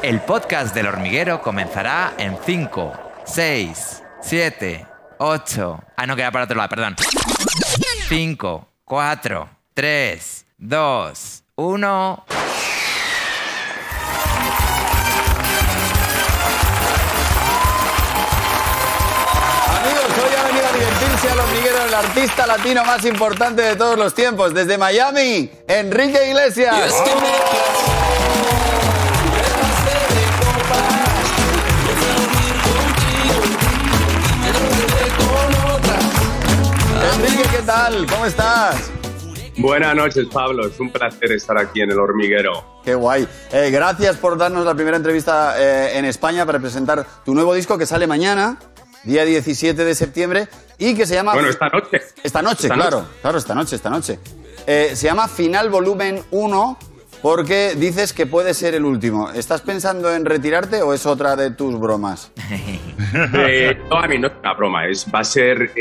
El podcast del hormiguero comenzará en 5, 6, 7, 8. Ah, no, queda para otro lado, perdón. 5, 4, 3, 2, 1. Amigos, hoy ha venido a divertirse al hormiguero el artista latino más importante de todos los tiempos. Desde Miami, Enrique Iglesias. Enrique, ¿qué tal? ¿Cómo estás? Buenas noches, Pablo. Es un placer estar aquí en el hormiguero. Qué guay. Eh, gracias por darnos la primera entrevista eh, en España para presentar tu nuevo disco que sale mañana, día 17 de septiembre, y que se llama... Bueno, esta noche. Esta noche, Esta claro. noche. Claro, esta noche, esta noche. Eh, se llama Final Volumen 1 porque dices que puede ser el último. ¿Estás pensando en retirarte o es otra de tus bromas? No, a mí no es una broma. Es, va a ser.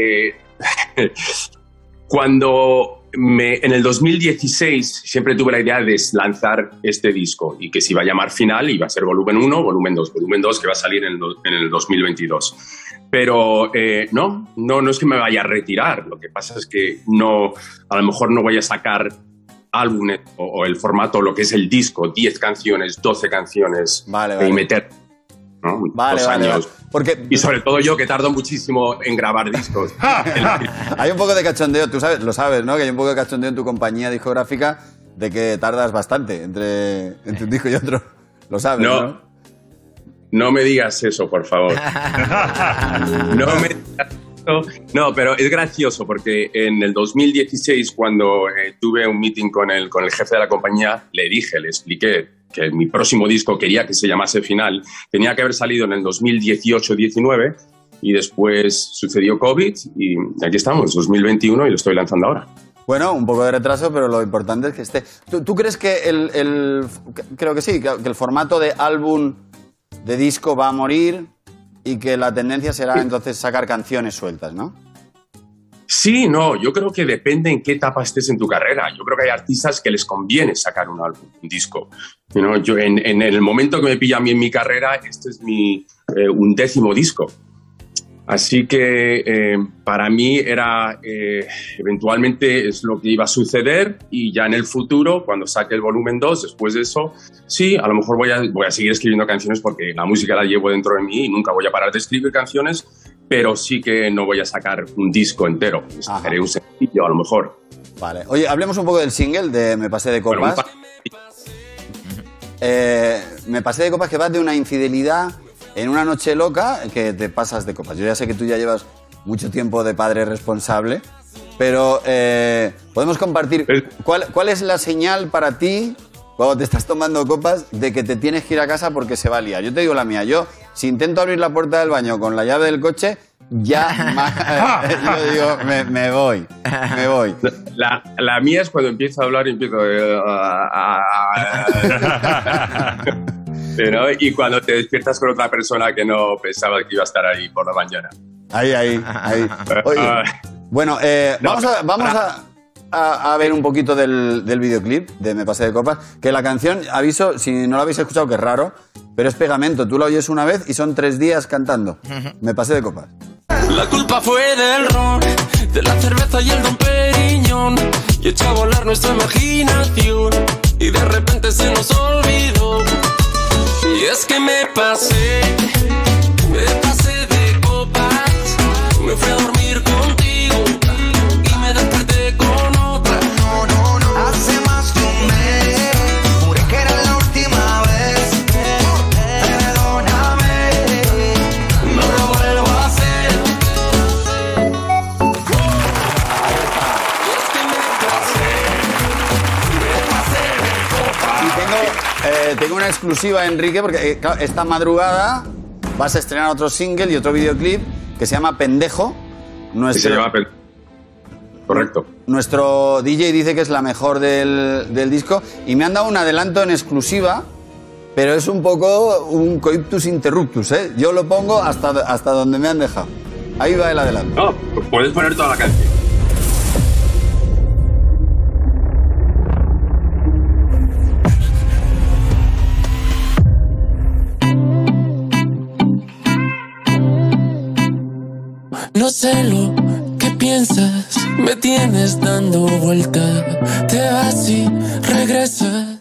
cuando me, en el 2016 siempre tuve la idea de lanzar este disco y que se iba a llamar Final y va a ser volumen 1, volumen 2, volumen 2 que va a salir en el, do- en el 2022. Pero eh, no, no, no es que me vaya a retirar. Lo que pasa es que no, a lo mejor no voy a sacar álbumes o, o el formato, lo que es el disco, 10 canciones, 12 canciones Vale, y meter ¿no? Vale, dos vale, años. vale. Porque Y sobre todo yo, que tardo muchísimo en grabar discos. hay un poco de cachondeo, tú sabes, lo sabes, ¿no? Que hay un poco de cachondeo en tu compañía discográfica de que tardas bastante entre, entre un disco y otro. Lo sabes, ¿no? No, no me digas eso, por favor. No me digas eso. No, pero es gracioso porque en el 2016, cuando eh, tuve un meeting con el, con el jefe de la compañía, le dije, le expliqué que mi próximo disco quería que se llamase Final. Tenía que haber salido en el 2018-19 y después sucedió COVID y aquí estamos, 2021 y lo estoy lanzando ahora. Bueno, un poco de retraso, pero lo importante es que esté. ¿Tú, tú crees que el, el- Creo que sí, que que el formato de álbum, de disco va a morir y que la tendencia será entonces sacar canciones sueltas, ¿no? Sí, no, yo creo que depende en qué etapa estés en tu carrera. Yo creo que hay artistas que les conviene sacar un álbum, un disco. You know, yo en, en el momento que me pilla a mí en mi carrera, este es mi eh, undécimo disco. Así que eh, para mí era, eh, eventualmente es lo que iba a suceder y ya en el futuro, cuando saque el volumen 2, después de eso, sí, a lo mejor voy a, voy a seguir escribiendo canciones porque la música la llevo dentro de mí y nunca voy a parar de escribir canciones, pero sí que no voy a sacar un disco entero. Sacaré un sencillo a lo mejor. Vale. Oye, hablemos un poco del single de Me pasé de Bueno, copas. pa- Eh, me pasé de copas que vas de una infidelidad en una noche loca que te pasas de copas. Yo ya sé que tú ya llevas mucho tiempo de padre responsable, pero eh, podemos compartir ¿cuál, cuál es la señal para ti cuando te estás tomando copas de que te tienes que ir a casa porque se va a liar. Yo te digo la mía, yo si intento abrir la puerta del baño con la llave del coche, ya yo digo, me, me voy, me voy. La, la mía es cuando empiezo a hablar y empiezo... eh, a- Pero, y cuando te despiertas con otra persona que no pensaba que iba a estar ahí por la mañana. Ahí, ahí, ahí. Oye, Ah, Bueno, eh, No, vamos, a, vamos a, a- a ver un poquito del, del videoclip de Me pasé de copas. Que la canción, aviso, si no la habéis escuchado, que es raro, pero es pegamento. Tú la oyes una vez y son tres días cantando. Me pasé de copas. La culpa fue del ron, de la cerveza y el don Periñón. Y echó a volar nuestra imaginación. Y de repente se nos olvidó. Y es que me pasé, exclusiva, Enrique, porque eh, esta madrugada vas a estrenar otro single y otro videoclip que se llama Pendejo. Nuestro, se llama... Pel- Correcto. Nuestro DJ dice que es la mejor del, del disco y me han dado un adelanto en exclusiva, pero es un poco un coiptus interruptus, ¿eh? Yo lo pongo hasta, hasta donde me han dejado. Ahí va el adelanto. No, puedes poner toda la canción. No sé lo que piensas, me tienes dando vuelta. Te vas y regresas.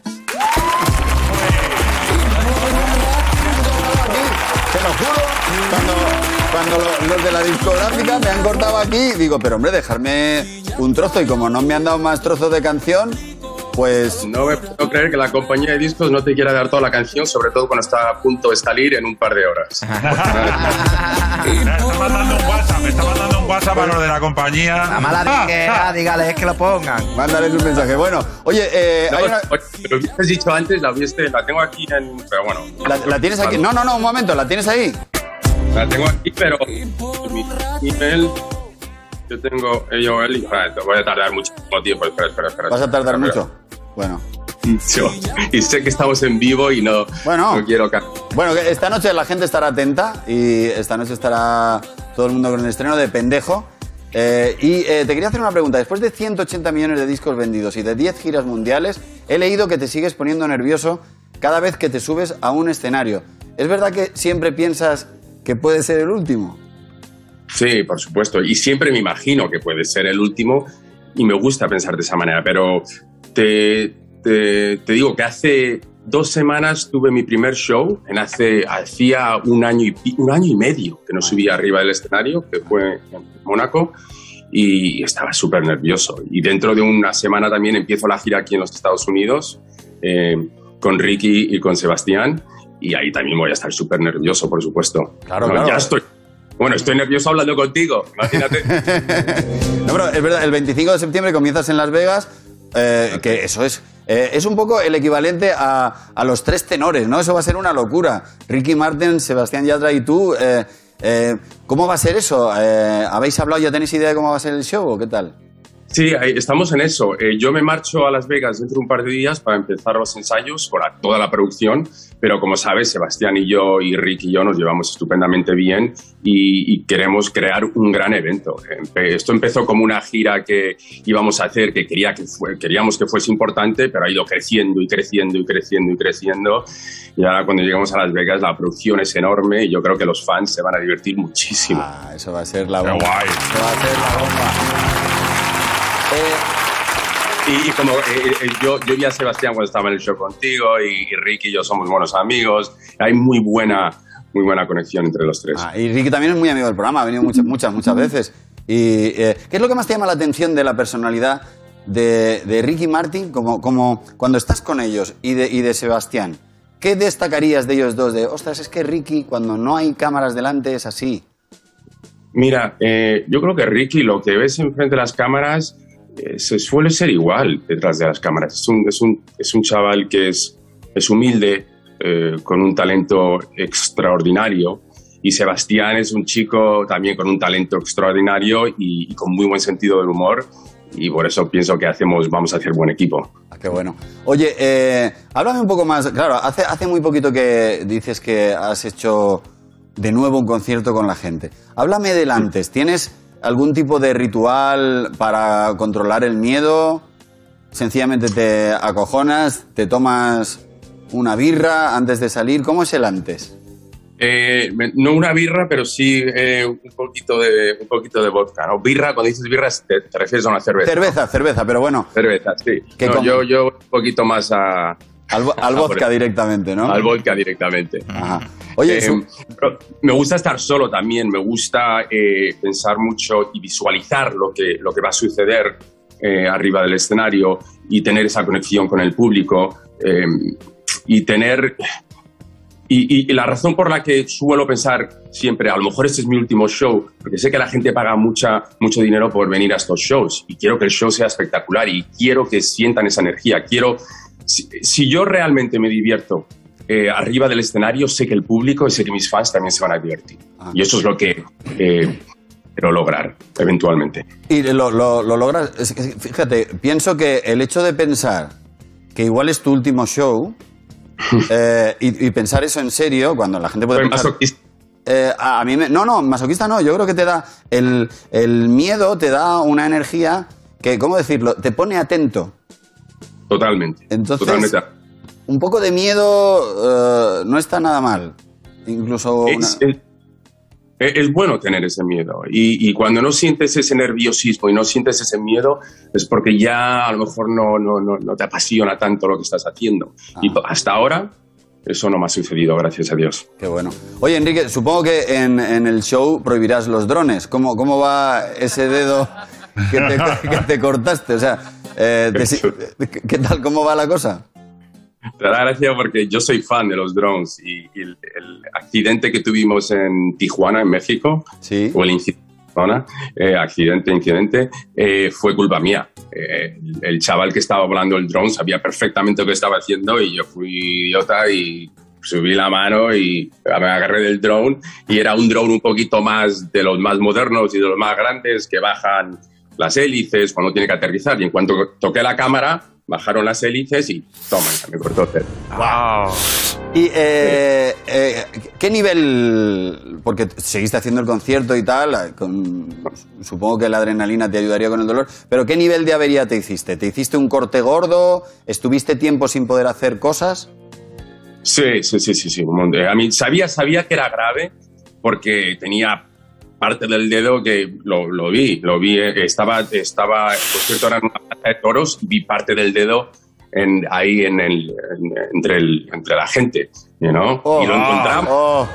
Lo juro, cuando, cuando lo- los de la discográfica me han cortado aquí, digo, pero hombre, dejarme un trozo y como no me han dado más trozos de canción, pues No me puedo creer que la compañía de discos no te quiera dar toda la canción, sobre todo cuando está a punto de salir en un par de horas. Me está mandando un WhatsApp, me está mandando un WhatsApp a los de la compañía. La mala disquera, dígales que lo pongan. mándales un mensaje. Bueno, oye, eh, No, hay una- oye, lo hubieses dicho antes, la hubiese, la tengo aquí en. Pero bueno. la, la tienes aquí. No, no, no, un momento, ¿la tienes ahí? La tengo aquí, pero mi email. Yo tengo ello, él, voy a tardar muchísimo tiempo. Espera, espera, espera. ¿Vas a tardar Espera, mucho? Bueno. Yo- y sé que estamos en vivo y no, Bueno. no quiero Bueno, esta noche la gente estará atenta y esta noche estará todo el mundo con el estreno de Pendejo. Eh, y eh, te quería hacer una pregunta. Después de 180 millones de discos vendidos y de 10 giras mundiales, he leído que te sigues poniendo nervioso cada vez que te subes a un escenario. ¿Es verdad que siempre piensas que puede ser el último? Sí, por supuesto. Y siempre me imagino que puede ser el último y me gusta pensar de esa manera. Pero te, te- te digo que hace dos semanas tuve mi primer show. En hace, hacía un año, y, un año y medio que no subía arriba del escenario, que fue en Mónaco. Y estaba súper nervioso. Y dentro de una semana también empiezo la gira aquí en los Estados Unidos eh, con Ricky y con Sebastián. Y ahí también voy a estar súper nervioso, por supuesto. Claro, claro. Ya estoy. Bueno, estoy nervioso hablando contigo, imagínate. No, pero es verdad, el 25 de septiembre comienzas en Las Vegas, eh, que eso es... eh, es un poco el equivalente a, a los tres tenores, ¿no? Eso va a ser una locura. Ricky Martin, Sebastián Yatra y tú. eh, ¿Cómo va a ser eso? ¿Habéis hablado, ya tenéis idea de cómo va a ser el show o qué tal? Sí, estamos en eso. Eh, yo me marcho a Las Vegas dentro de un par de días para empezar los ensayos con toda la producción, pero como sabes, Sebastián y yo y Rick y yo nos llevamos estupendamente bien y, y queremos crear un gran evento. Esto empezó como una gira que íbamos a hacer, que, quería que fue- queríamos que fuese importante, pero ha ido creciendo y creciendo y creciendo y creciendo. Y ahora cuando llegamos a Las Vegas la producción es enorme y yo creo que los fans se van a divertir muchísimo. Ah, eso va a ser la Qué bomba. guay. Eso va a ser la bomba. Eh, Y, y como eh, eh, yo, yo vi a Sebastián cuando estaba en el show contigo y, y Ricky y yo somos buenos amigos, hay muy buena, muy buena conexión entre los tres. ah, y Ricky también es muy amigo del programa, ha venido muchas, muchas, muchas veces. Y, eh, ¿Qué es lo que más te llama la atención de la personalidad de, de Ricky Martin como, como cuando estás con ellos y de, y de Sebastián? ¿Qué destacarías de ellos dos? De, ostras, es que Ricky cuando no hay cámaras delante es así. Mira, eh, yo creo que Ricky, lo que ves enfrente de las cámaras, eh, se suele ser igual detrás de las cámaras. Es un, es un, es un chaval que es, es humilde, eh, con un talento extraordinario. Y Sebastián es un chico también con un talento extraordinario y, con muy buen sentido del humor. Y por eso pienso que hacemos, vamos a hacer buen equipo. Ah, qué bueno. Oye, eh, háblame un poco más. Claro, hace, hace muy poquito que dices que has hecho de nuevo un concierto con la gente. Háblame del antes. ¿Tienes algún tipo de ritual para controlar el miedo? Sencillamente te acojonas, te tomas una birra antes de salir. ¿Cómo es el antes? Eh, no una birra, pero sí eh, un, poquito de, un poquito de vodka. ¿no? Birra, cuando dices birra, te, te refieres a una cerveza. ¿no? Cerveza, cerveza, pero bueno, Cerveza, sí. ¿Qué No, yo, yo un poquito más a, al, vo- al vodka directamente, ¿no? al vodka directamente. Ajá. Oye, Eh, me gusta estar solo también, me gusta eh, pensar mucho y visualizar lo que, lo que va a suceder eh, arriba del escenario y tener esa conexión con el público eh, y tener... Y, y- y la razón por la que suelo pensar siempre, a lo mejor este es mi último show, porque sé que la gente paga mucha, mucho dinero por venir a estos shows y quiero que el show sea espectacular y quiero que sientan esa energía. Quiero, si, si yo realmente me divierto eh, arriba del escenario, sé que el público y sé que mis fans también se van a divertir. Ah. Y eso es lo que eh, quiero lograr eventualmente. Y lo, lo- lo logras. es que, fíjate, pienso que el hecho de pensar que igual es tu último show eh, y, y pensar eso en serio, cuando la gente puede Soy pensar. masoquista. Eh, a, a mí me- no, no, masoquista no. Yo creo que te da. El, el miedo te da una energía que, ¿cómo decirlo? Te pone atento. Totalmente. Entonces- Totalmente. Un poco de miedo eh, no está nada mal. Incluso. una- Es, es- Es, es bueno tener ese miedo. Y, y cuando no sientes ese nerviosismo y no sientes ese miedo, es porque ya a lo mejor no, no, no, no te apasiona tanto lo que estás haciendo. Y hasta ahora, eso no me ha sucedido, gracias a Dios. Qué bueno. Oye, Enrique, supongo que en, en el show prohibirás los drones. ¿Cómo, cómo va ese dedo que te, que te cortaste? O sea, eh, te si- ¿qué qué tal? ¿Cómo va la cosa? Te da gracia porque yo soy fan de los drones y, y el, el accidente que tuvimos en Tijuana, en México, Sí. o el incidente, eh, accidente, incidente, eh, fue culpa mía. Eh, el, el chaval que estaba volando el drone sabía perfectamente lo que estaba haciendo y yo fui idiota y subí la mano y me agarré del drone y era un drone un poquito más de los más modernos y de los más grandes que bajan las hélices cuando tiene que aterrizar y en cuanto toqué la cámara bajaron las hélices y toma, ya me cortó el dedo. Wow. Y, eh, eh, ¿qué nivel? Porque seguiste haciendo el concierto y tal, eh, con- supongo que la adrenalina te ayudaría con el dolor, pero ¿qué nivel de avería te hiciste? ¿Te hiciste un corte gordo? ¿Estuviste tiempo sin poder hacer cosas? Sí, sí, sí, sí, sí. un montón. A mí sabía, sabía que era grave porque tenía parte del dedo que lo, lo vi, lo vi, eh, estaba, estaba, por cierto, era en una plaza de toros, vi parte del dedo en, ahí en el, en- entre, el, entre la gente, you know? Oh, y lo encontramos,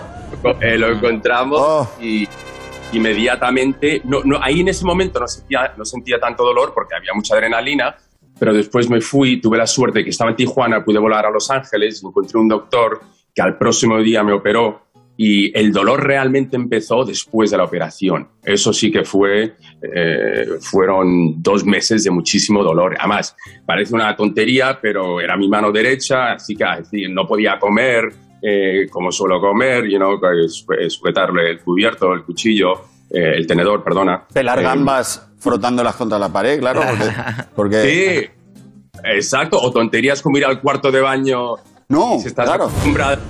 Oh, eh, lo encontramos Oh. y inmediatamente, no, no, ahí en ese momento no sentía, no sentía tanto dolor porque había mucha adrenalina, pero después me fui, tuve la suerte que estaba en Tijuana, pude volar a Los Ángeles, encontré un doctor que al próximo día me operó y el dolor realmente empezó después de la operación. Eso sí que fue, eh, fueron dos meses de muchísimo dolor. Además, parece una tontería, pero era mi mano derecha, así que así, no podía comer eh, como suelo comer, you know, sujetarle el cubierto, el cuchillo, eh, el tenedor, perdona. pelar Eh, gambas frotándolas contra la pared, claro, porque... porque- Sí, exacto. O tonterías como ir al cuarto de baño. No, si estás claro, acostumbrado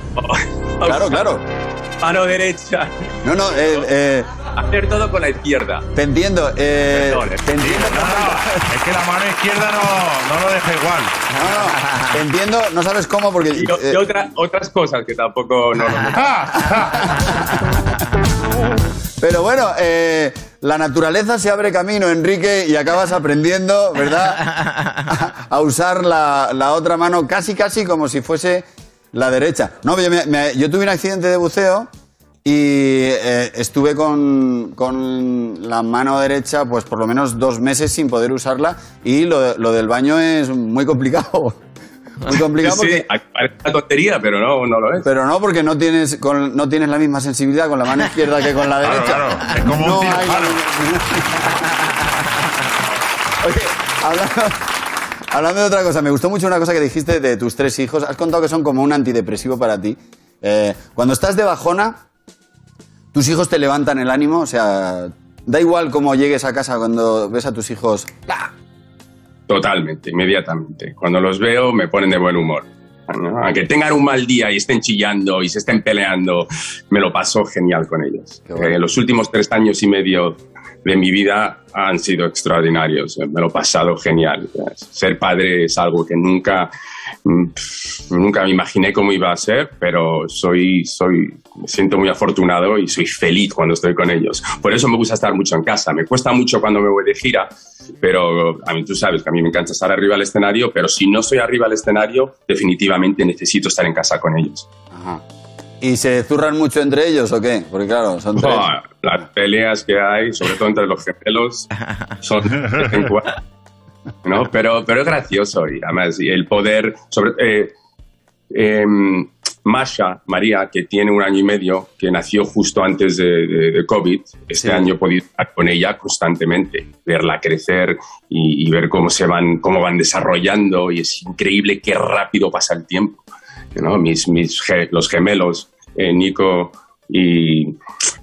claro, claro. Mano derecha. No, no, eh, eh, Hacer todo con la izquierda. te entiendo, eh, Perdón, te entiendo No, no, es que la mano izquierda no, no lo deja igual. No, no, te entiendo, no sabes cómo porque... Y, eh, y otra- otras cosas que tampoco no, no- pero bueno, eh, la naturaleza se abre camino, Enrique, y acabas aprendiendo, ¿verdad? A, a usar la, la otra mano casi, casi como si fuese la derecha. No, yo, me- me- yo tuve un accidente de buceo y eh, estuve con, con la mano derecha pues por lo menos dos meses sin poder usarla y lo, lo del baño es muy complicado. Muy complicado Sí, porque... parece una tontería, pero no, no lo es. Pero no, porque no tienes, con- no tienes la misma sensibilidad con la mano izquierda que con la Claro, derecha. claro, es como un No hay- cirujano. Oye, hablando, hablando de otra cosa, me gustó mucho una cosa que dijiste de tus tres hijos. Has contado que son como un antidepresivo para ti. Eh, cuando estás de bajona, tus hijos te levantan el ánimo. O sea, da igual cómo llegues a casa cuando ves a tus hijos. ¡ah! Totalmente, inmediatamente. Cuando los veo me ponen de buen humor. ¿no? Aunque tengan un mal día y estén chillando y se estén peleando, me lo paso genial con ellos. Bueno. Eh, los últimos tres años y medio de mi vida han sido extraordinarios. Me lo he pasado genial. Ser padre es algo que nunca, mm, nunca me imaginé cómo iba a ser, pero soy, soy, me siento muy afortunado y soy feliz cuando estoy con ellos. Por eso me gusta estar mucho en casa. Me cuesta mucho cuando me voy de gira, pero a mí tú sabes que a mí me encanta estar arriba del escenario, pero si no estoy arriba del escenario, definitivamente necesito estar en casa con ellos. Ajá. ¿Y se zurran mucho entre ellos o qué? Porque claro, son tres. Buah, las peleas que hay, sobre todo entre los gemelos, son ¿no? Pero, pero es gracioso y además y el poder, sobre eh, em, Masha, María, que tiene un año y medio, que nació justo antes de, de- de COVID, este Sí. año he podido estar con ella constantemente, verla crecer y, y ver cómo se van, cómo van desarrollando y es increíble qué rápido pasa el tiempo. ¿No? Mis, mis los gemelos, eh, Nico y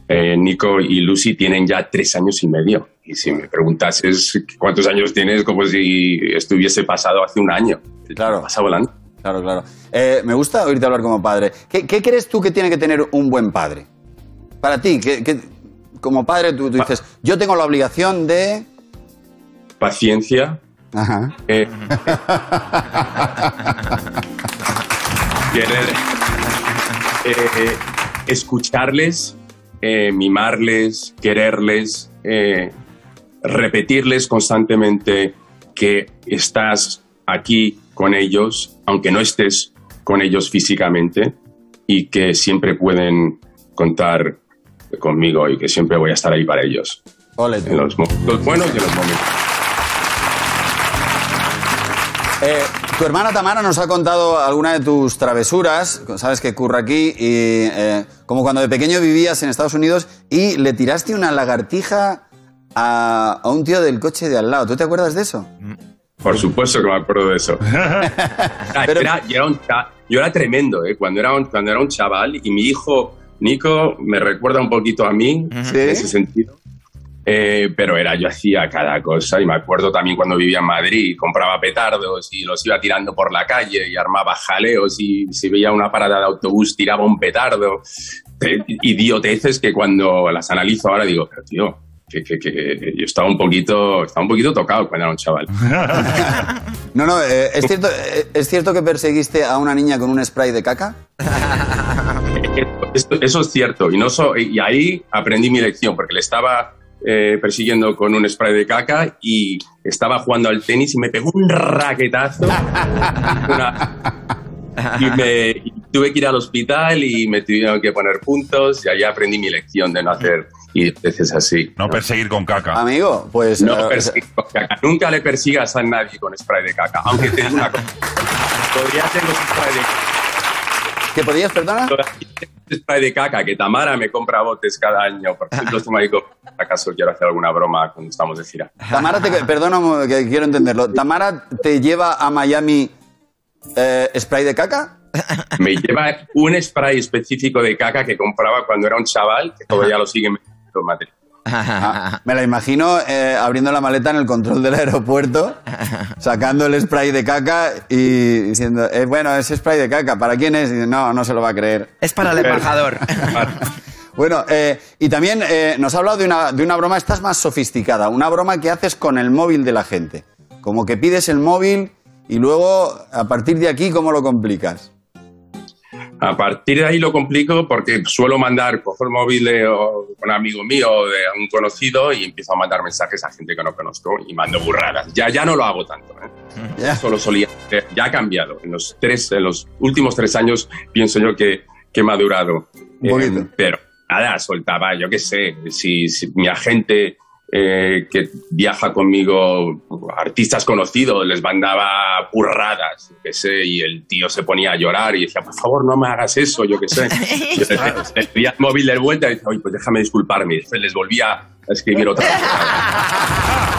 eh, Nico y Lucy tienen ya tres años y medio. Y si me preguntases cuántos años tienes, como si estuviese pasado hace un año. Claro. Pasa volando. Claro, claro. Eh, me gusta oírte hablar como padre. ¿Qué, qué crees tú que tiene que tener un buen padre? Para ti, ¿qué- qué- como padre tú, tú dices, yo tengo la obligación de... Paciencia. Ajá. eh, querer eh, escucharles eh, mimarles, quererles, eh, repetirles constantemente que estás aquí con ellos, aunque no estés con ellos físicamente, y que siempre pueden contar conmigo y que siempre voy a estar ahí para ellos. Ole. En los momentos buenos y en los momentos. Eh, tu hermana Tamara nos ha contado alguna de tus travesuras, sabes que curra aquí, y, eh, como cuando de pequeño vivías en Estados Unidos y le tiraste una lagartija a, a un tío del coche de al lado. ¿Tú te acuerdas de eso? Por supuesto que me acuerdo de eso. Pero- era- yo, era un cha- yo era tremendo, ¿eh? cuando, era un, cuando era un chaval y mi hijo Nico me recuerda un poquito a mí Sí. en ese sentido. Eh, pero era, yo hacía cada cosa y me acuerdo también cuando vivía en Madrid, compraba petardos y los iba tirando por la calle y armaba jaleos y si veía una parada de autobús tiraba un petardo. Eh, idioteces que cuando las analizo ahora digo, pero tío, que, que- que yo estaba un poquito, estaba un poquito tocado cuando era un chaval. No, no, eh, ¿es, cierto, eh, ¿es cierto que perseguiste a una niña con un spray de caca? Eso es cierto. Y, no so- y ahí aprendí mi lección, porque le estaba eh, persiguiendo con un spray de caca y estaba jugando al tenis y me pegó un raquetazo. Una- y, me, y tuve que ir al hospital y me tuvieron que poner puntos y ahí aprendí mi lección de no hacer veces así. No perseguir con caca. Amigo, pues... No eh, perseguir con caca. Nunca le persigas a nadie con spray de caca. Aunque te digo una cosa. Podría los spray de caca. ¿Que podías, perdona? Spray de caca que Tamara me compra botes cada año. Por ejemplo, este marico, acaso quiero hacer alguna broma cuando estamos de gira. Tamara, te, perdona que quiero entenderlo. ¿Tamara te lleva a Miami eh, spray de caca? Me lleva un spray específico de caca que compraba cuando era un chaval, que todavía lo sigue metiendo en Madrid. Ah, me la imagino eh, abriendo la maleta en el control del aeropuerto, sacando el spray de caca y diciendo, eh, bueno, ese spray de caca, ¿para quién es? Y no, no se lo va a creer. Es para el embajador. Bueno, eh, y también eh, nos ha hablado de una, de una broma, esta es más sofisticada, una broma que haces con el móvil de la gente. Como que pides el móvil y luego, a partir de aquí, ¿cómo lo complicas? A partir de ahí lo complico porque suelo mandar, cojo el móvil de o- un amigo mío o de un conocido y empiezo a mandar mensajes a gente que no conozco y mando burradas. Ya, ya no lo hago tanto. ¿eh? Ya. Solo solía hacer. Ya ha cambiado. En los, tres, en los últimos tres años pienso yo que, que he madurado. Eh, pero nada, soltaba, yo qué sé, si, si mi agente eh, que viaja conmigo, artistas conocidos, les mandaba burradas, yo qué sé, y el tío se ponía a llorar y decía, por favor, no me hagas eso, yo qué sé. Yo le, pedía el móvil de vuelta y decía, oye, pues déjame disculparme. Y después les volvía a escribir otra vez.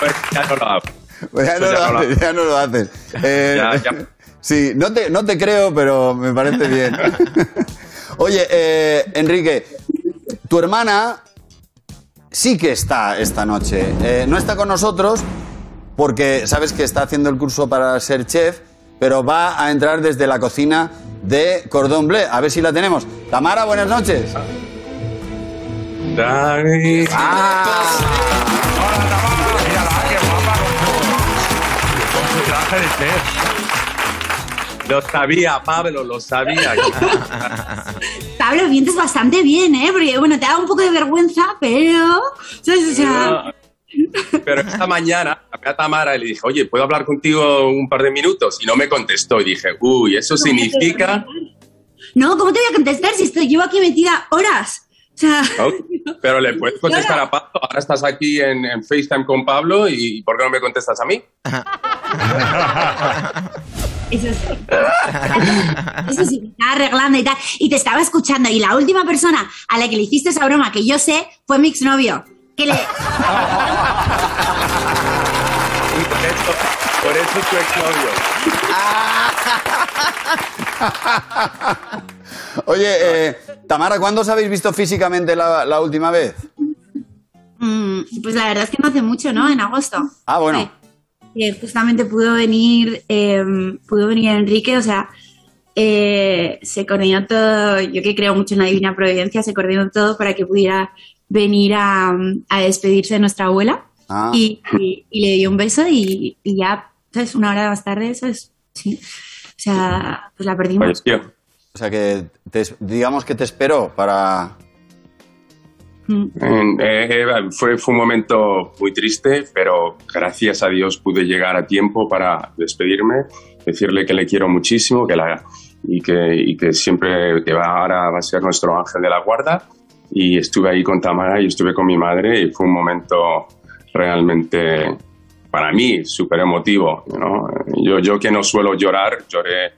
Pero ya no lo hago. Pues ya, no ya lo no lo haces, ya no lo haces. Eh, Ya, ya. Sí, no te, no te creo, pero me parece bien. Oye, eh, Enrique, tu hermana sí que está esta noche. Eh, no está con nosotros porque sabes que está haciendo el curso para ser chef, pero va a entrar desde la cocina de Cordon Bleu. A ver si la tenemos. Tamara, buenas noches. Dani. Ah, Hola, Tamara. Mírala, qué guapa con su, con su traje de chef. Lo sabía, Pablo, lo sabía. Pablo, mientes bastante bien, ¿eh? Porque, bueno, te da un poco de vergüenza, pero... ¿sabes? O sea, Pero esta mañana a Tamara y le dije, oye, ¿puedo hablar contigo un par de minutos? Y no me contestó. Y dije, uy, eso significa... no, ¿cómo te voy a contestar si estoy, llevo aquí metida horas? O sea, ¿no? Pero le puedes contestar a Pablo. Ahora estás aquí en, en FaceTime con Pablo y ¿por qué no me contestas a mí? eso sí. Eso sí, me estaba arreglando y tal. Y te estaba escuchando. Y la última persona a la que le hiciste esa broma que yo sé fue mi exnovio. Que le... Y por eso, por eso tu exnovio. oye, eh, Tamara, ¿cuándo os habéis visto físicamente la, la última vez? Mm, pues la verdad es que no hace mucho, ¿no? En agosto. Ah, bueno. Sí. Que justamente pudo venir, eh, pudo venir Enrique, o sea, eh, se coordinó todo, yo que creo mucho en la divina providencia, se coordinó todo para que pudiera venir a, a despedirse de nuestra abuela Ah. y, y- y le dio un beso y, y ya, ¿sabes? Una hora más tarde, eso es, sí. sea, pues la perdimos. O sea que te- digamos que te esperó para... Eh, eh, fue, fue un momento muy triste, pero gracias a Dios pude llegar a tiempo para despedirme, decirle que le quiero muchísimo que la, y, que, y que siempre que va, ahora va a ser nuestro ángel de la guarda. Y estuve ahí con Tamara y estuve con mi madre y fue un momento realmente para mí súper emotivo. ¿no? Yo, yo que no suelo llorar, lloré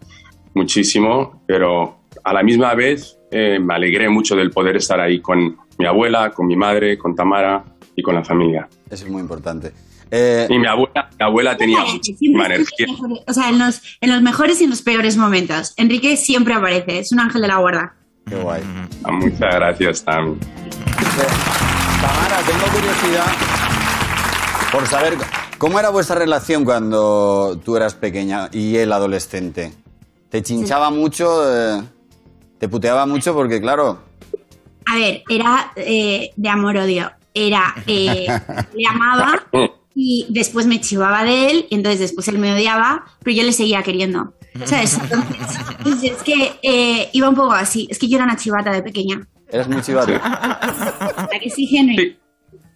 muchísimo, pero a la misma vez eh, me alegré mucho del poder estar ahí con mi abuela, con mi madre, con Tamara y con la familia. Eso es muy importante. Eh, Y mi abuela, mi abuela tenía muchísima energía. los mejores- O sea, en los, en los mejores y en los peores momentos. Enrique siempre aparece, es un ángel de la guarda. qué guay. Ah, Muchas gracias, Tam. Tamara, tengo curiosidad por saber cómo era vuestra relación cuando tú eras pequeña y él adolescente. ¿Te chinchaba mucho? eh, ¿Te puteaba mucho? Porque claro, A ver, era eh, de amor-odio. Era, eh, le amaba y después me chivaba de él y entonces después él me odiaba, pero yo le seguía queriendo. ¿Sabes? Entonces, es que eh, iba un poco así. Es que yo era una chivata de pequeña. eras muy chivato. ¿A que sí, Henry? Sí.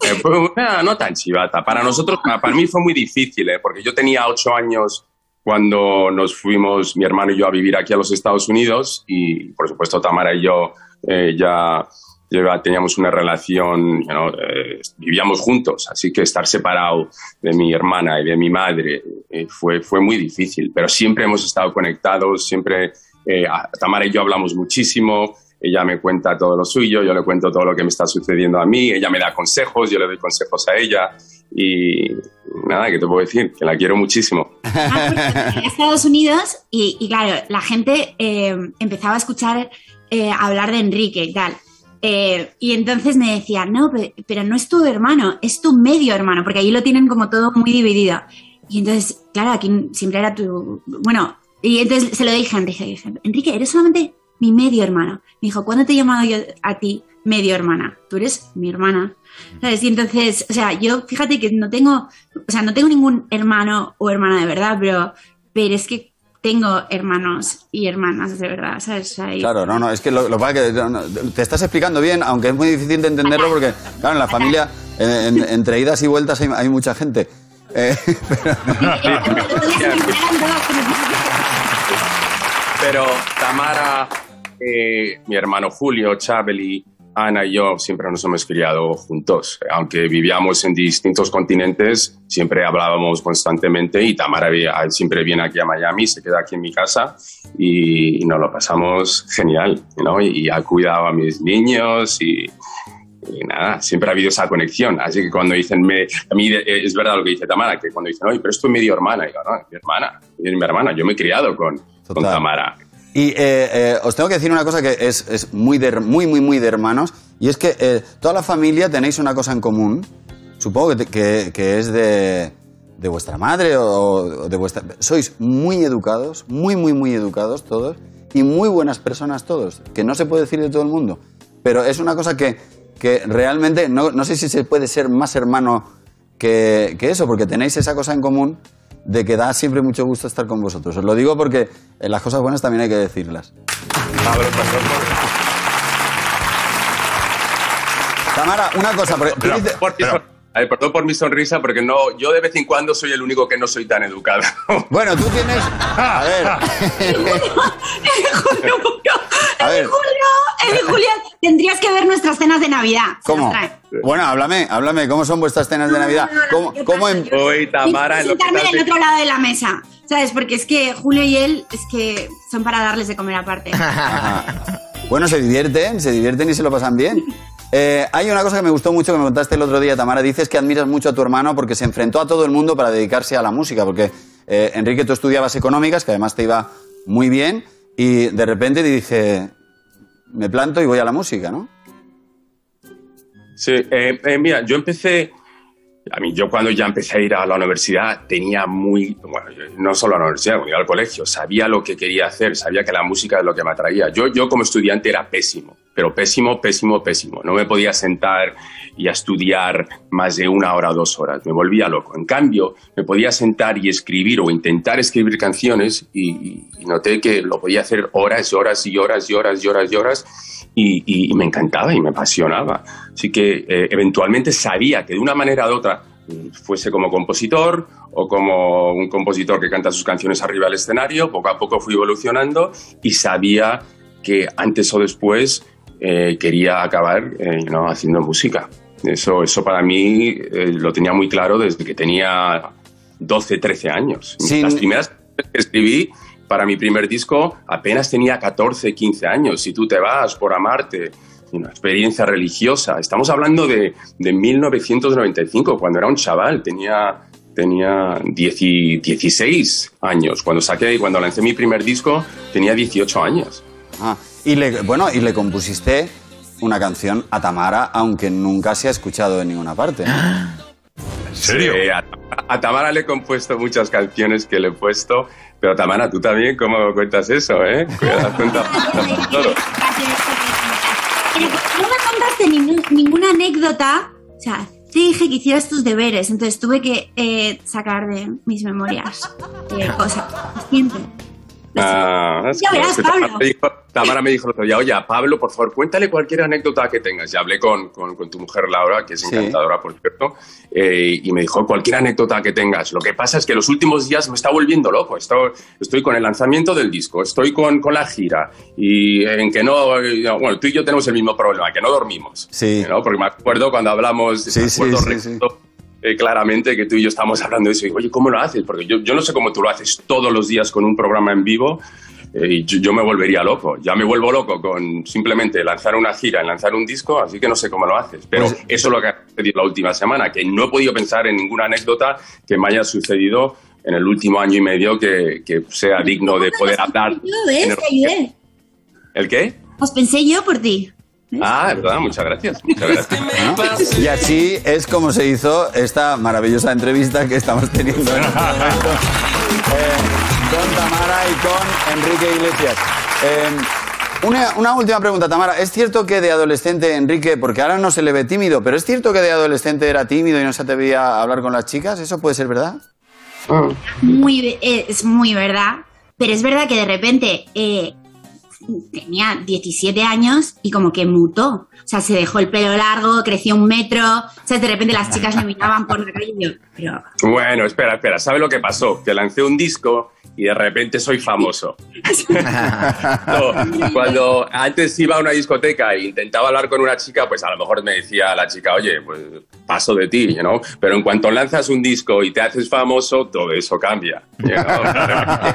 Eh, fue una- no tan chivata. Para nosotros, para para mí fue muy difícil, eh, porque yo tenía ocho años cuando nos fuimos, mi hermano y yo, a vivir aquí a los Estados Unidos y, por supuesto, Tamara y yo eh, ya lleva- teníamos una relación, you know, eh, vivíamos juntos, así que estar separado de mi hermana y de mi madre eh, fue, fue muy difícil, pero siempre hemos estado conectados, siempre eh, Tamara y yo hablamos muchísimo, ella me cuenta todo lo suyo, yo le cuento todo lo que me está sucediendo a mí, ella me da consejos, yo le doy consejos a ella y nada, ¿qué te puedo decir? Que la quiero muchísimo. Ah, porque llegué a Estados Unidos y, y claro, la gente eh, empezaba a escuchar eh, hablar de Enrique y tal. Eh, y entonces me decían, no, pe- pero, no es tu hermano, es tu medio hermano, porque allí lo tienen como todo muy dividido. Y entonces, claro, aquí siempre era tu... Bueno, y entonces se lo dije a Enrique, dije, Enrique, eres solamente mi medio hermano. Me dijo, ¿cuándo te he llamado yo a ti medio hermana? Tú eres mi hermana. ¿Sabes? Y entonces, o sea, yo fíjate que no tengo, o sea, no tengo ningún hermano o hermana de verdad, pero, pero es que tengo hermanos y hermanas de verdad, ¿sabes? O sea, y- Claro, no, no, es que lo, lo que pasa es que no, no, te estás explicando bien, aunque es muy difícil de entenderlo porque, claro, en la familia, en- en- entre idas y vueltas hay, hay mucha gente. Eh, pero- Pero Tamara, eh, mi hermano Julio, Chabeli, Ana y yo siempre nos hemos criado juntos. Aunque vivíamos en distintos continentes, siempre hablábamos constantemente y Tamara vi- siempre viene aquí a Miami, se queda aquí en mi casa y, nos lo pasamos genial, ¿no? Y, ha cuidado a mis niños y, y nada, siempre ha habido esa conexión. Así que cuando dicen, me, a mí eh, es verdad lo que dice Tamara, que cuando dicen, oye, pero es tu medio hermana, digo, no, es mi hermana, es mi hermana, yo me he criado con, con. Tamara. Y eh, eh, os tengo que decir una cosa que es, es muy, de, muy, muy, muy de hermanos, y es que eh, toda la familia tenéis una cosa en común, supongo que, que- que es de, de vuestra madre o, o de vuestra... Sois muy educados, muy, muy, muy educados todos, y muy buenas personas todos, que no se puede decir de todo el mundo, pero es una cosa que, que realmente, no, no sé si se puede ser más hermano que, que eso, porque tenéis esa cosa en común de que da siempre mucho gusto estar con vosotros. Os lo digo porque eh, las cosas buenas también hay que decirlas. Tamara, una cosa, porque tú Pero- dices- Ay, perdón por mi sonrisa, porque no, yo de vez en cuando soy el único que no soy tan educado. bueno, tú tienes... A ver, A ver. Julio, julio tendrías que ver nuestras cenas de Navidad. ¿cómo? Bueno, háblame, háblame, ¿cómo son vuestras cenas de Navidad? ¿Cómo, ¿qué cómo pasa? en- Hoy Tamara en del otro lado de la mesa, ¿sabes? Porque es que Julio y él es que son para darles de comer aparte. Bueno, se divierten, se divierten y se lo pasan bien. Eh, hay una cosa que me gustó mucho que me contaste el otro día, Tamara. Dices que admiras mucho a tu hermano porque se enfrentó a todo el mundo para dedicarse a la música. Porque, eh, Enrique, tú estudiabas económicas, que además te iba muy bien, y de repente te dije, me planto y voy a la música, ¿no? Sí, eh, eh, mira, yo empecé, a mí, yo cuando ya empecé a ir a la universidad tenía muy, bueno, no solo a la universidad, cuando iba al colegio, sabía lo que quería hacer, sabía que la música es lo que me atraía. Yo, yo como estudiante era pésimo, pero pésimo, pésimo, pésimo. No me podía sentar y estudiar más de una hora o dos horas, me volvía loco. En cambio, me podía sentar y escribir o intentar escribir canciones y, y noté que lo podía hacer horas y horas y horas y horas y horas y horas y, y- y me encantaba y me apasionaba. Así que eh, eventualmente sabía que de una manera u otra, mm, fuese como compositor o como un compositor que canta sus canciones arriba del escenario, poco a poco fui evolucionando y sabía que antes o después eh, quería acabar eh, haciendo música. Eso, eso para mí eh, lo tenía muy claro desde que tenía 12, 13 años. Sin- Las primeras que escribí para mi primer disco apenas tenía 14, 15 años. Si tú te vas por amarte, una experiencia religiosa. Estamos hablando de, de 1995, cuando era un chaval, tenía, tenía 10 16 años. Cuando saqué, cuando lancé mi primer disco, tenía 18 años. Ah, y le, bueno, y le compusiste una canción a Tamara, aunque nunca se ha escuchado en ninguna parte. ¿En serio? Sí, a, a Tamara le he compuesto muchas canciones que le he puesto, pero Tamara, tú también, ¿cómo cuentas eso, eh? Cuidado, cuenta todo. Pero no me contaste ninguna anécdota. O sea, te dije que hicieras tus deberes, entonces tuve que eh, sacar de mis memorias eh, cosas. Siento. Ah, Ya verás, Pablo. me dijo- Tamara me dijo el otro día, oye, Pablo, por favor, cuéntale cualquier anécdota que tengas. Ya hablé con, con- con tu mujer Laura, que es Sí. encantadora, por cierto, eh, y me dijo, cualquier anécdota que tengas. Lo que pasa es que los últimos días me está volviendo loco. Estoy, estoy con el lanzamiento del disco, estoy con, con la gira, y en que no, eh, bueno, tú y yo tenemos el mismo problema, que no dormimos. Sí. ¿no? Porque me acuerdo cuando hablamos, Sí, me acuerdo, sí, eh, claramente que tú y yo estamos hablando de eso. Y oye, ¿cómo lo haces? Porque yo, yo no sé cómo tú lo haces todos los días con un programa en vivo. eh, y yo, yo me volvería loco. Ya me vuelvo loco con simplemente lanzar una gira, lanzar un disco, así que no sé cómo lo haces. Pero Pues- eso es lo que ha sucedido la última semana, que no he podido pensar en ninguna anécdota que me haya sucedido en el último año y medio que, que sea digno de poder hablar. ¿ves? en el-. ¿El qué? Os pensé yo por ti. Ah, es verdad, muchas gracias. Muchas gracias. ¿no? Y así es como se hizo esta maravillosa entrevista que estamos teniendo en este momento eh, con Tamara y con Enrique Iglesias. Eh, una, una última pregunta, Tamara. ¿Es cierto que de adolescente, Enrique, porque ahora no se le ve tímido, pero es cierto que de adolescente era tímido y no se atrevía a hablar con las chicas? ¿Eso puede ser verdad? Muy, eh, es muy verdad. Pero es verdad que de repente eh, tenía 17 años y como que mutó. O sea, se dejó el pelo largo, creció un metro. O sea, de repente las chicas me miraban por la calle y yo, pero Bueno, espera, espera. ¿Sabe lo que pasó? Que lancé un disco y de repente soy famoso. No, cuando antes iba a una discoteca e intentaba hablar con una chica, pues a lo mejor me decía la chica, oye, pues paso de ti, ¿no? Pero en cuanto lanzas un disco y te haces famoso, todo eso cambia. repente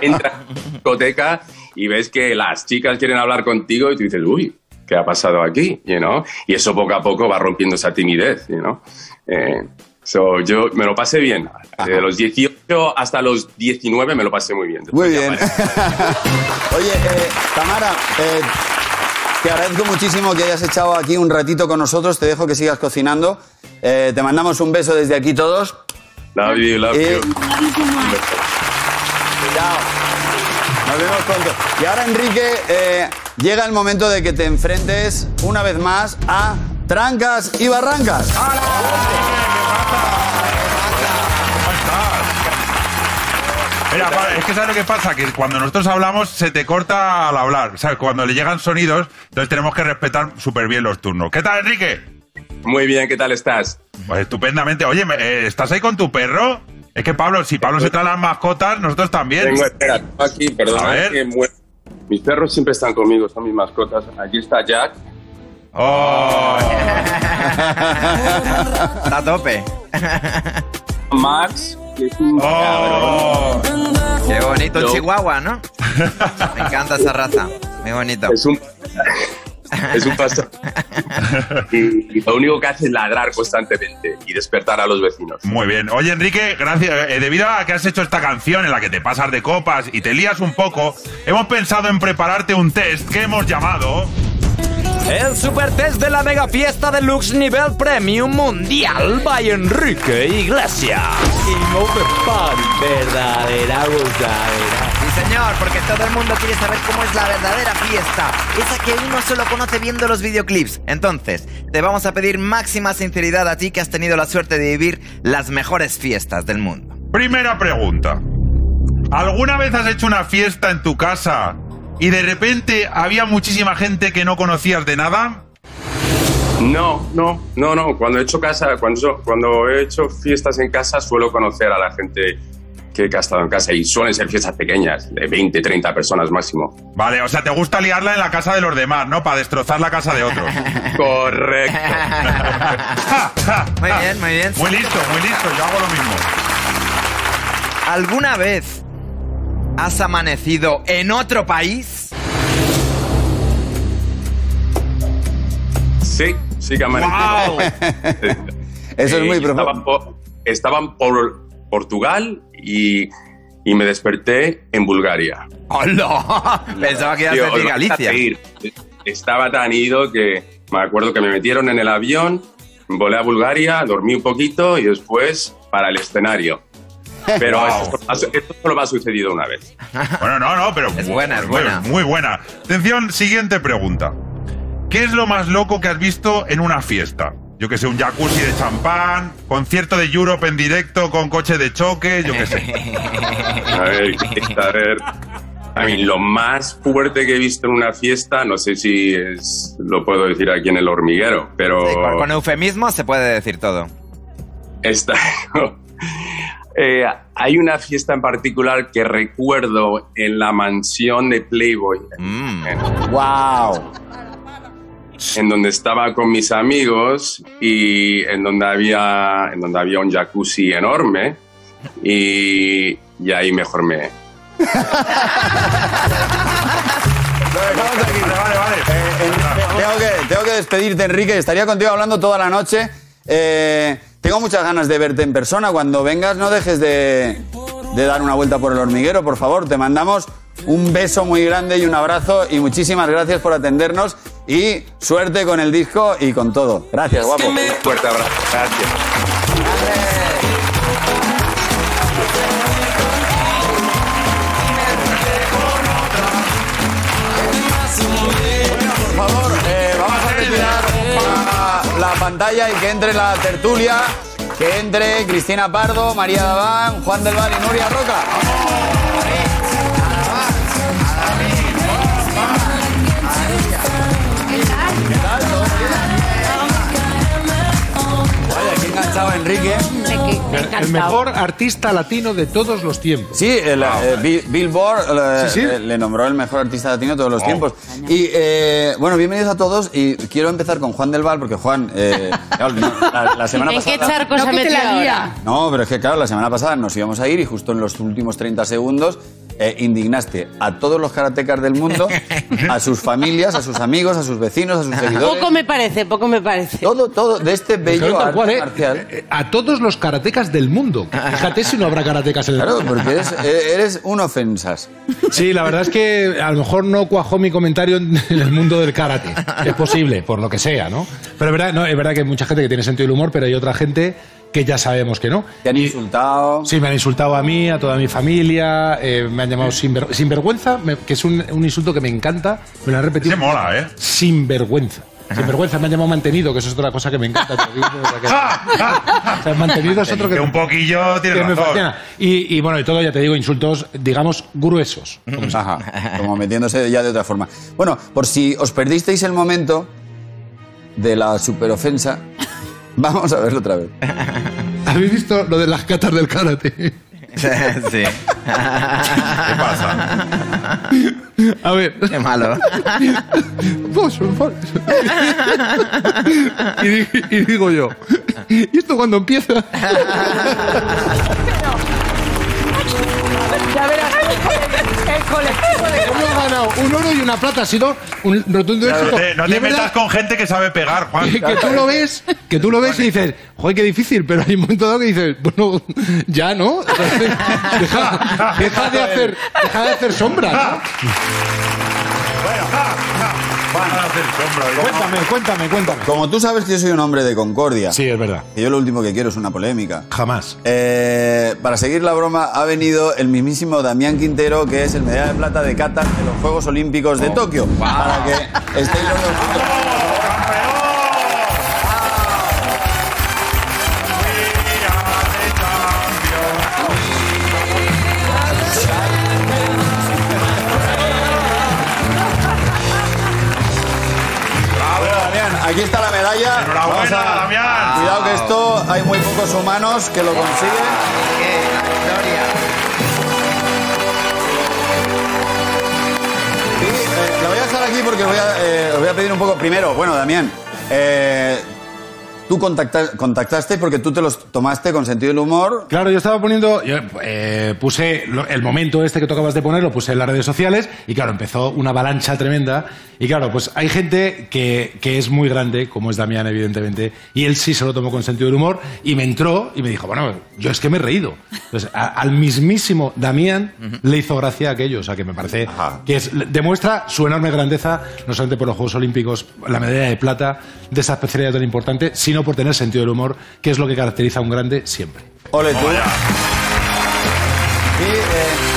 Entras a una discoteca y ves que las chicas quieren hablar contigo y tú dices, uy, ¿qué ha pasado aquí? You know? Y eso poco a poco va rompiendo esa timidez, you know? Eh, so, yo me lo pasé bien. De los 18 hasta los 19 me lo pasé muy bien. Muy bien. Oye, eh, Tamara, eh, te agradezco muchísimo que hayas echado aquí un ratito con nosotros. Te dejo que sigas cocinando. Eh, te mandamos un beso desde aquí todos. Love you, love Eh, you. Chao. Nos vemos pronto. Y ahora, Enrique, eh, llega el momento de que te enfrentes una vez más a Trancas y Barrancas. Mira, pa- es que ¿sabes lo que pasa? Que cuando nosotros hablamos se te corta al hablar. ¿Sabes? Cuando le llegan sonidos, entonces tenemos que respetar súper bien los turnos. ¿Qué tal, Enrique? Muy bien, ¿qué tal estás? Pues estupendamente. Oye, eh, ¿estás ahí con tu perro? Es que Pablo, si Pablo se trae las mascotas, nosotros también. Tengo, espera, aquí, A perdona, ver. es que mue- mis perros siempre están conmigo, son mis mascotas. Aquí está Jack. Oh. Está a tope. Max, que es un Oh. Qué bonito No. chihuahua, ¿no? Me encanta esa raza. Muy bonito. Es un, es un pastor. y, y lo único que hace es ladrar constantemente y despertar a los vecinos. Muy bien. Oye, Enrique, gracias. eh, debido a que has hecho esta canción en la que te pasas de copas y te lías un poco, hemos pensado en prepararte un test que hemos llamado... El super test de la mega fiesta deluxe nivel premium mundial by Enrique Iglesias. King of the Party, verdadera gozadera. Señor, porque todo el mundo quiere saber cómo es la verdadera fiesta. Esa que uno solo conoce viendo los videoclips. Entonces, te vamos a pedir máxima sinceridad a ti que has tenido la suerte de vivir las mejores fiestas del mundo. Primera pregunta. ¿Alguna vez has hecho una fiesta en tu casa y de repente había muchísima gente que no conocías de nada? No, no, no, no. Cuando he hecho casa, cuando, cuando he hecho fiestas en casa, suelo conocer a la gente que ha estado en casa y suelen ser fiestas pequeñas, de 20, 30 personas máximo. Vale, o sea, te gusta liarla en la casa de los demás, ¿no? Para destrozar la casa de otros. Correcto. Muy bien, muy bien. Muy listo, muy listo. Yo hago lo mismo. ¿Alguna vez has amanecido en otro país? Sí, sí que amanecí. ¡Wow! Eso es Eh, muy profundo. estaban por, estaban por Portugal y, y me desperté en Bulgaria. ¡Hola! Pensaba que ibas a decir Galicia. Estaba tan ido que me acuerdo que me metieron en el avión, volé a Bulgaria, dormí un poquito y después para el escenario. Pero Wow. esto, solo ha- esto solo me ha sucedido una vez. Bueno, no, no, pero. Es buena, es muy- buena. Muy buena. Atención, siguiente pregunta. ¿Qué es lo más loco que has visto en una fiesta? Yo que sé, un jacuzzi de champán, concierto de Europe en directo con coche de choque, yo que sé. A ver, a ver. A mí, lo más fuerte que he visto en una fiesta, no sé si es, lo puedo decir aquí en el hormiguero, pero Sí, con, con eufemismo se puede decir todo. está. Eh, hay una fiesta en particular que recuerdo en la mansión de Playboy, Mm. en, ¡Wow! En donde estaba con mis amigos y en donde había, en donde había un jacuzzi enorme y, y ahí mejor me, tengo, que, tengo que despedirte, Enrique. Estaría contigo hablando toda la noche. Eh, tengo muchas ganas de verte en persona. Cuando vengas, no dejes de, de dar una vuelta por el hormiguero, por favor. Te mandamos un beso muy grande y un abrazo. Y muchísimas gracias por atendernos. Y suerte con el disco y con todo. Gracias, guapo. un fuerte abrazo. Gracias. Por favor, eh, vamos a retirar la, la pantalla y que entre la tertulia. Que entre Cristina Pardo, María Daván, Juan del Val y Nuria Roca. Vaya, enganchado Enrique. El mejor artista latino de todos los tiempos. Sí, el, eh, Bill- Billboard eh, Sí, sí. eh, le nombró el mejor artista latino de todos los tiempos. Y eh, bueno, bienvenidos a todos. Y quiero empezar con Juan del Val, porque Juan, eh, claro, no, la, la semana ¿En qué pasada. charco se ha metido ahora? No, pero es que claro, la semana pasada nos íbamos a ir y justo en los últimos 30 segundos eh, indignaste a todos los karatecas del mundo, a sus familias, a sus amigos, a sus vecinos, a sus seguidores. Poco me parece, poco me parece. Todo, todo de este bello arte cual, ¿eh? marcial. Eh, A todos los karatecas del mundo. Fíjate si no habrá karatecas en el Claro, mundo. porque eres, eres un ofensas. Sí, la verdad es que a lo mejor no cuajó mi comentario en en el mundo del karate. Es posible, por lo que sea, ¿no? Pero es verdad, no, es verdad que hay mucha gente que tiene sentido del humor, pero hay otra gente que ya sabemos que no. Te han insultado. Sí, me han insultado a mí, a toda mi familia, eh, me han llamado sinver- sinvergüenza, me- que es un, un insulto que me encanta, me lo han repetido. Se mola, ¿eh? Sinvergüenza. Sinvergüenza me han llamado mantenido, que eso es otra cosa que me encanta. te digo, que- O sea, mantenido es otro que, Que un poquillo que tienes me razón. fascina. Y, y bueno, y todo, ya te digo, insultos, digamos, gruesos. como se- Ajá, como metiéndose ya de otra forma. Bueno, por si os perdisteis el momento de la superofensa, vamos a verlo otra vez. ¿Habéis visto lo de las catas del karate? sí. ¿Qué pasa? A ver. Qué malo. Vos, vos. y, di- y digo yo, ¿y esto cuando empieza? Ya verás, el colectivo de ¿Cómo ha ganado? Un oro y una plata. Ha sido un rotundo No éxito. te, no te es verdad metas con gente que sabe pegar, Juan. que, que tú lo ves, que tú lo ves y dices, joder, qué difícil, pero hay un momento dado que dices, bueno, ya, ¿no? Deja, deja de hacer, deja de hacer sombra, ¿no? Bueno, Cuéntame, cuéntame, cuéntame. Como tú sabes que yo soy un hombre de concordia, Sí, es verdad. que yo lo último que quiero es una polémica. Jamás. Eh, para seguir la broma, ha venido el mismísimo Damián Quintero, que es el medalla de plata de Qatar en los Juegos Olímpicos de Tokio. Para que estéis los dos juntos. Cuidado que esto hay muy pocos humanos que lo consiguen. Y eh, la voy a dejar aquí porque voy a, eh, os voy a pedir un poco. Primero, bueno, Damián, eh, tú contacta- contactaste porque tú te los tomaste con sentido del humor. Claro, yo estaba poniendo, yo, eh, puse lo- el momento este que tú acabas de poner, lo puse en las redes sociales y claro, empezó una avalancha tremenda. Y claro, pues hay gente que, que es muy grande, como es Damián, evidentemente, y él sí se lo tomó con sentido del humor y me entró y me dijo, bueno, yo es que me he reído. Entonces, a- al mismísimo Damián le hizo gracia aquello, o sea que me parece Ajá. que es- demuestra su enorme grandeza, no solamente por los Juegos Olímpicos, la medalla de plata de esa especialidad tan importante, sino por tener sentido del humor, que es lo que caracteriza a un grande siempre. Ole tú. Y, eh,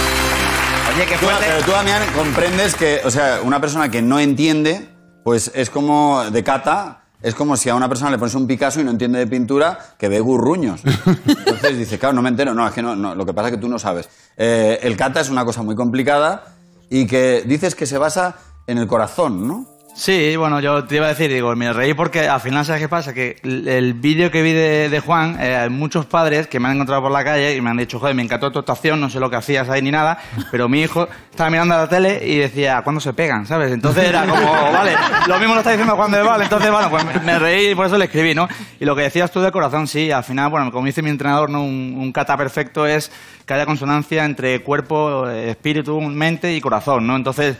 Oye, qué Tú, pero tú, Damián, comprendes que, o sea, una persona que no entiende, pues es como de cata, es como si a una persona le pones un Picasso y no entiende de pintura, que ve gurruños. Entonces dice, claro, no me entero, no, es que no, no, lo que pasa es que tú no sabes. Eh, el cata es una cosa muy complicada y que dices que se basa en el corazón, ¿no? Sí, bueno, yo te iba a decir, digo, me reí porque al final, ¿sabes qué pasa? Que el, vídeo que vi de, de Juan, eh, hay muchos padres que me han encontrado por la calle y me han dicho, joder, me encantó tu actuación, no sé lo que hacías ahí ni nada, pero mi hijo estaba mirando a la tele y decía, ¿cuándo se pegan? ¿Sabes? Entonces era como, vale, lo mismo lo está diciendo Juan de Val, entonces, bueno, pues me, me reí y por eso le escribí, ¿no? Y lo que decías tú de corazón, sí, al final, bueno, como dice mi entrenador, ¿no? Un, un kata perfecto es que haya consonancia entre cuerpo, eh, espíritu, mente y corazón, ¿no? Entonces,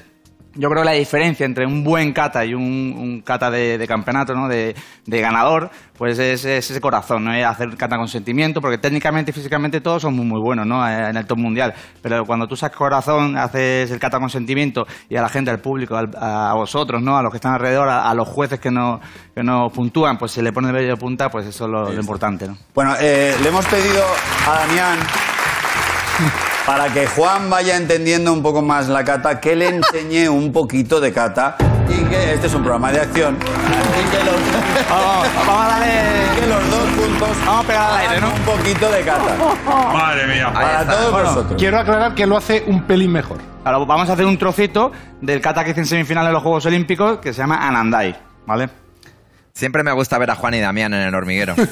yo creo que la diferencia entre un buen kata y un, un kata de, de campeonato, ¿no? De, de ganador, pues es, es ese corazón, ¿no? Es hacer kata con sentimiento, porque técnicamente y físicamente todos son muy, muy buenos, ¿no? Eh, En el top mundial. Pero cuando tú sacas corazón, haces el kata con sentimiento y a la gente, al público, al- a vosotros, ¿no? A los que están alrededor, a, a los jueces que nos, que nos puntúan, pues se le pone el vello de punta, pues eso es lo, lo importante, ¿no? Bueno, eh, le hemos pedido a Damián, para que Juan vaya entendiendo un poco más la cata, que le enseñe un poquito de cata y que este es un programa de acción y que los, Vamos, vamos a darle... que los dos juntos Vamos a pegar al aire, ¿no? un poquito de cata. Madre mía. Para todos vosotros. Quiero aclarar que lo hace un pelín mejor. Ahora vamos a hacer un trocito del kata que hice en semifinal de los Juegos Olímpicos que se llama Anandai, ¿vale? Siempre me gusta ver a Juan y Damián en el hormiguero.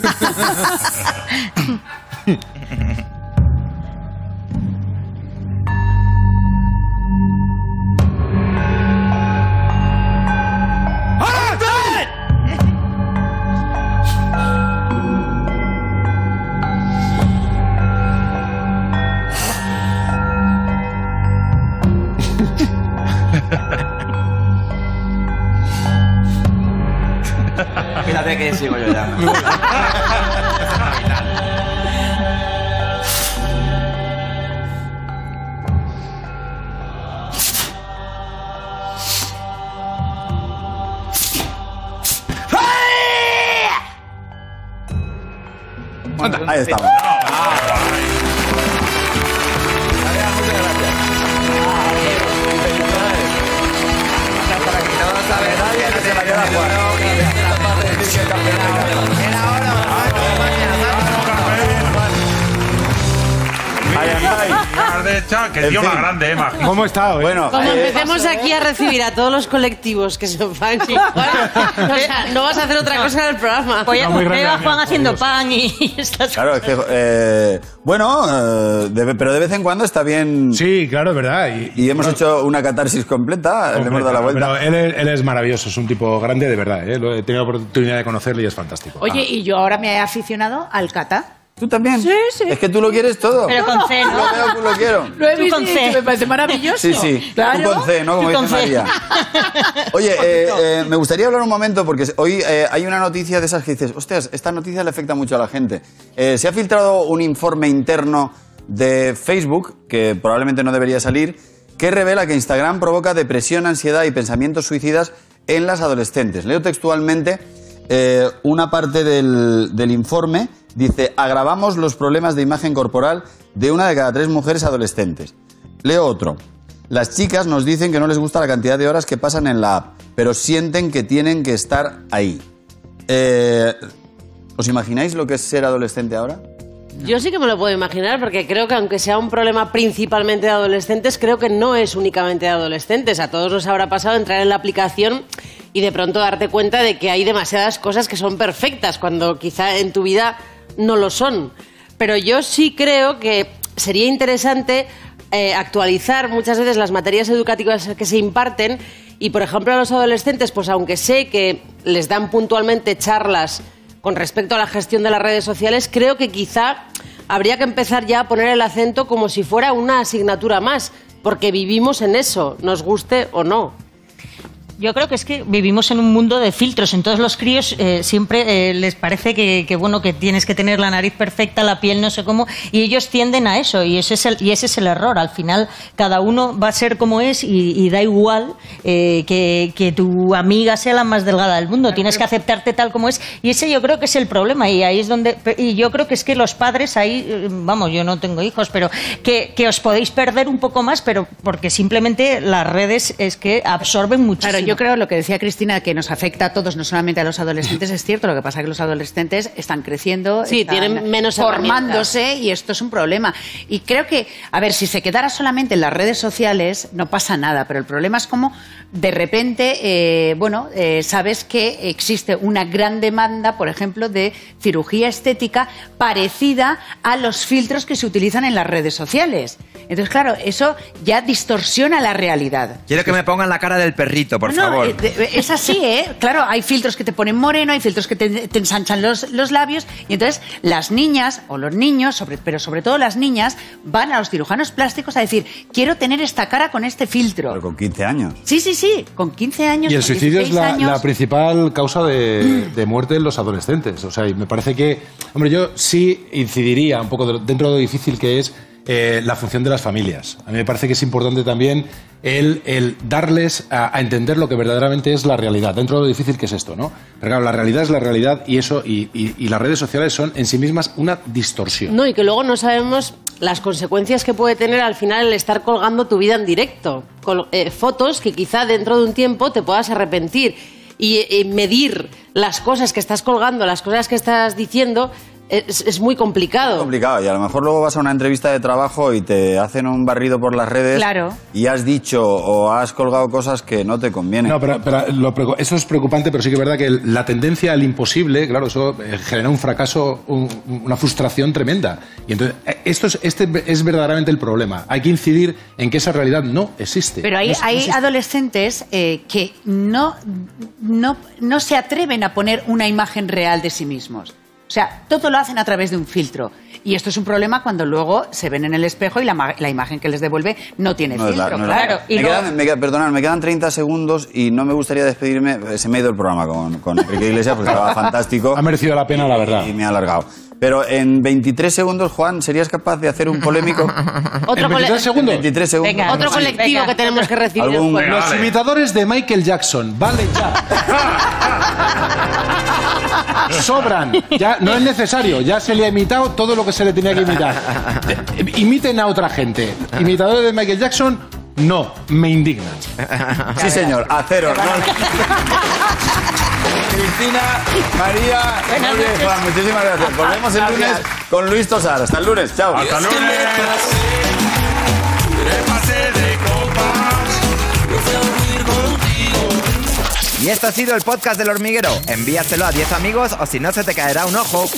Que En tío fin. más grande, eh, Magi. ¿Cómo está hoy? Bueno, Como eh, empecemos aquí a recibir a todos los colectivos que son fans, o sea, no vas a hacer otra cosa en el programa. Voy a No, muy grande, a Juan haciendo pan y estas claro, es que, eh, bueno, eh, de- pero de vez en cuando está bien. Sí, claro, es verdad. Y, Y hemos hecho una catarsis completa, le hemos dado la vuelta. Pero él, es- él es maravilloso, es un tipo grande de verdad. ¿eh? Lo he tenido la oportunidad de conocerle y es fantástico. Oye, y yo ahora me he aficionado al kata. ¿Tú también? Sí, sí. Es que tú lo quieres todo. Pero con C, Lo ¿no? veo que lo quiero. Lo he visto con C. me parece maravilloso. Sí, sí. Claro. Tú con C, ¿no? Como dice. María. Oye, eh, eh, me gustaría hablar un momento porque hoy eh, hay una noticia de esas que dices, hostias, esta noticia le afecta mucho a la gente. Eh, se ha filtrado un informe interno de Facebook, que probablemente no debería salir, que revela que Instagram provoca depresión, ansiedad y pensamientos suicidas en las adolescentes. Leo textualmente eh, una parte del, del informe. Dice, agravamos los problemas de imagen corporal de una de cada tres mujeres adolescentes. Leo otro. Las chicas nos dicen que no les gusta la cantidad de horas que pasan en la app, pero sienten que tienen que estar ahí. Eh, ¿Os imagináis lo que es ser adolescente ahora? Yo sí que me lo puedo imaginar, porque creo que aunque sea un problema principalmente de adolescentes, creo que no es únicamente de adolescentes. A todos nos habrá pasado entrar en la aplicación y de pronto darte cuenta de que hay demasiadas cosas que son perfectas, cuando quizá en tu vida no lo son. Pero yo sí creo que sería interesante eh, actualizar muchas veces las materias educativas que se imparten y, por ejemplo, a los adolescentes, pues aunque sé que les dan puntualmente charlas con respecto a la gestión de las redes sociales, creo que quizá habría que empezar ya a poner el acento como si fuera una asignatura más, porque vivimos en eso, nos guste o no. Yo creo que es que vivimos en un mundo de filtros. En todos los críos eh, siempre eh, les parece que, que, bueno que tienes que tener la nariz perfecta, la piel no sé cómo, y ellos tienden a eso y ese es el, y ese es el error. Al final cada uno va a ser como es y, da igual eh, que, tu amiga sea la más delgada del mundo. Tienes que aceptarte tal como es y ese yo creo que es el problema y ahí es donde y yo creo que es que los padres ahí eh, vamos yo no tengo hijos pero que, os podéis perder un poco más pero porque simplemente las redes es que absorben muchísimo. Yo creo lo que decía Cristina, que nos afecta a todos, no solamente a los adolescentes, es cierto. Lo que pasa es que los adolescentes están creciendo, Sí, están tienen menos formándose y esto es un problema. Y creo que, a ver, si se quedara solamente en las redes sociales, no pasa nada, pero el problema es como de repente, eh, bueno, eh, sabes que existe una gran demanda, por ejemplo, de cirugía estética parecida a los filtros que se utilizan en las redes sociales. Entonces, claro, eso ya distorsiona la realidad. Quiero que me pongan la cara del perrito, por No, eh, de- es así, ¿eh? Claro, hay filtros que te ponen moreno, hay filtros que te, te ensanchan los, los labios, y entonces las niñas o los niños, sobre- pero sobre todo las niñas, van a los cirujanos plásticos a decir, quiero tener esta cara con este filtro. Pero con 15 años. Sí, sí, sí, con 15 años. Y el suicidio es 16 la, años. la principal causa de, de muerte en los adolescentes. O sea, y me parece que, hombre, yo sí incidiría un poco de- dentro de lo difícil que es eh, la función de las familias. A mí me parece que es importante también el, darles a, entender lo que verdaderamente es la realidad, dentro de lo difícil que es esto, ¿no? Pero claro, la realidad es la realidad y eso, y, las redes sociales son en sí mismas una distorsión. No, y que luego no sabemos las consecuencias que puede tener al final el estar colgando tu vida en directo. Col- eh, fotos que quizá dentro de un tiempo te puedas arrepentir. Y, medir las cosas que estás colgando, las cosas que estás diciendo, es, es muy complicado. complicado y a lo mejor luego vas a una entrevista de trabajo y te hacen un barrido por las redes Claro. y has dicho o has colgado cosas que no te convienen. No, pero, pero lo eso es preocupante, pero sí que es verdad que la tendencia al imposible, claro, eso eh, genera un fracaso, un- una frustración tremenda. Y entonces, eh, esto es, este es verdaderamente el problema. Hay que incidir en que esa realidad no existe. Pero hay, No es- no hay existe. adolescentes eh, que no, no, no se atreven a poner una imagen real de sí mismos. O sea, todo lo hacen a través de un filtro. Y esto es un problema cuando luego se ven en el espejo y la, la imagen que les devuelve no tiene No es la- filtro, no la- claro. Y me luego- quedan, me quedan- perdonad, me quedan 30 segundos y no me gustaría despedirme. eh, Se me ha ido el programa con, con Enrique Iglesias porque estaba fantástico. Ha merecido la pena, la verdad. Y me ha alargado. Pero en 23 segundos, Juan, ¿serías capaz de hacer un polémico? Otro ¿En 23 cole- segundos? 23 segundos. Venga, otro colectivo que tenemos que recibir. Los imitadores de Michael Jackson, vale ya. Sobran, ya no es necesario, ya se le ha imitado todo lo que se le tenía que imitar. Imiten a otra gente. Imitadores de Michael Jackson, no, me indignan. Sí, señor, a cero. Cristina, María, muy bien, Juan, muchísimas gracias. Volvemos el lunes con Luis Tosar. Hasta el lunes, chao. Hasta el lunes. Y esto ha sido el podcast del hormiguero. Envíaselo a 10 amigos o si no se te caerá un ojo.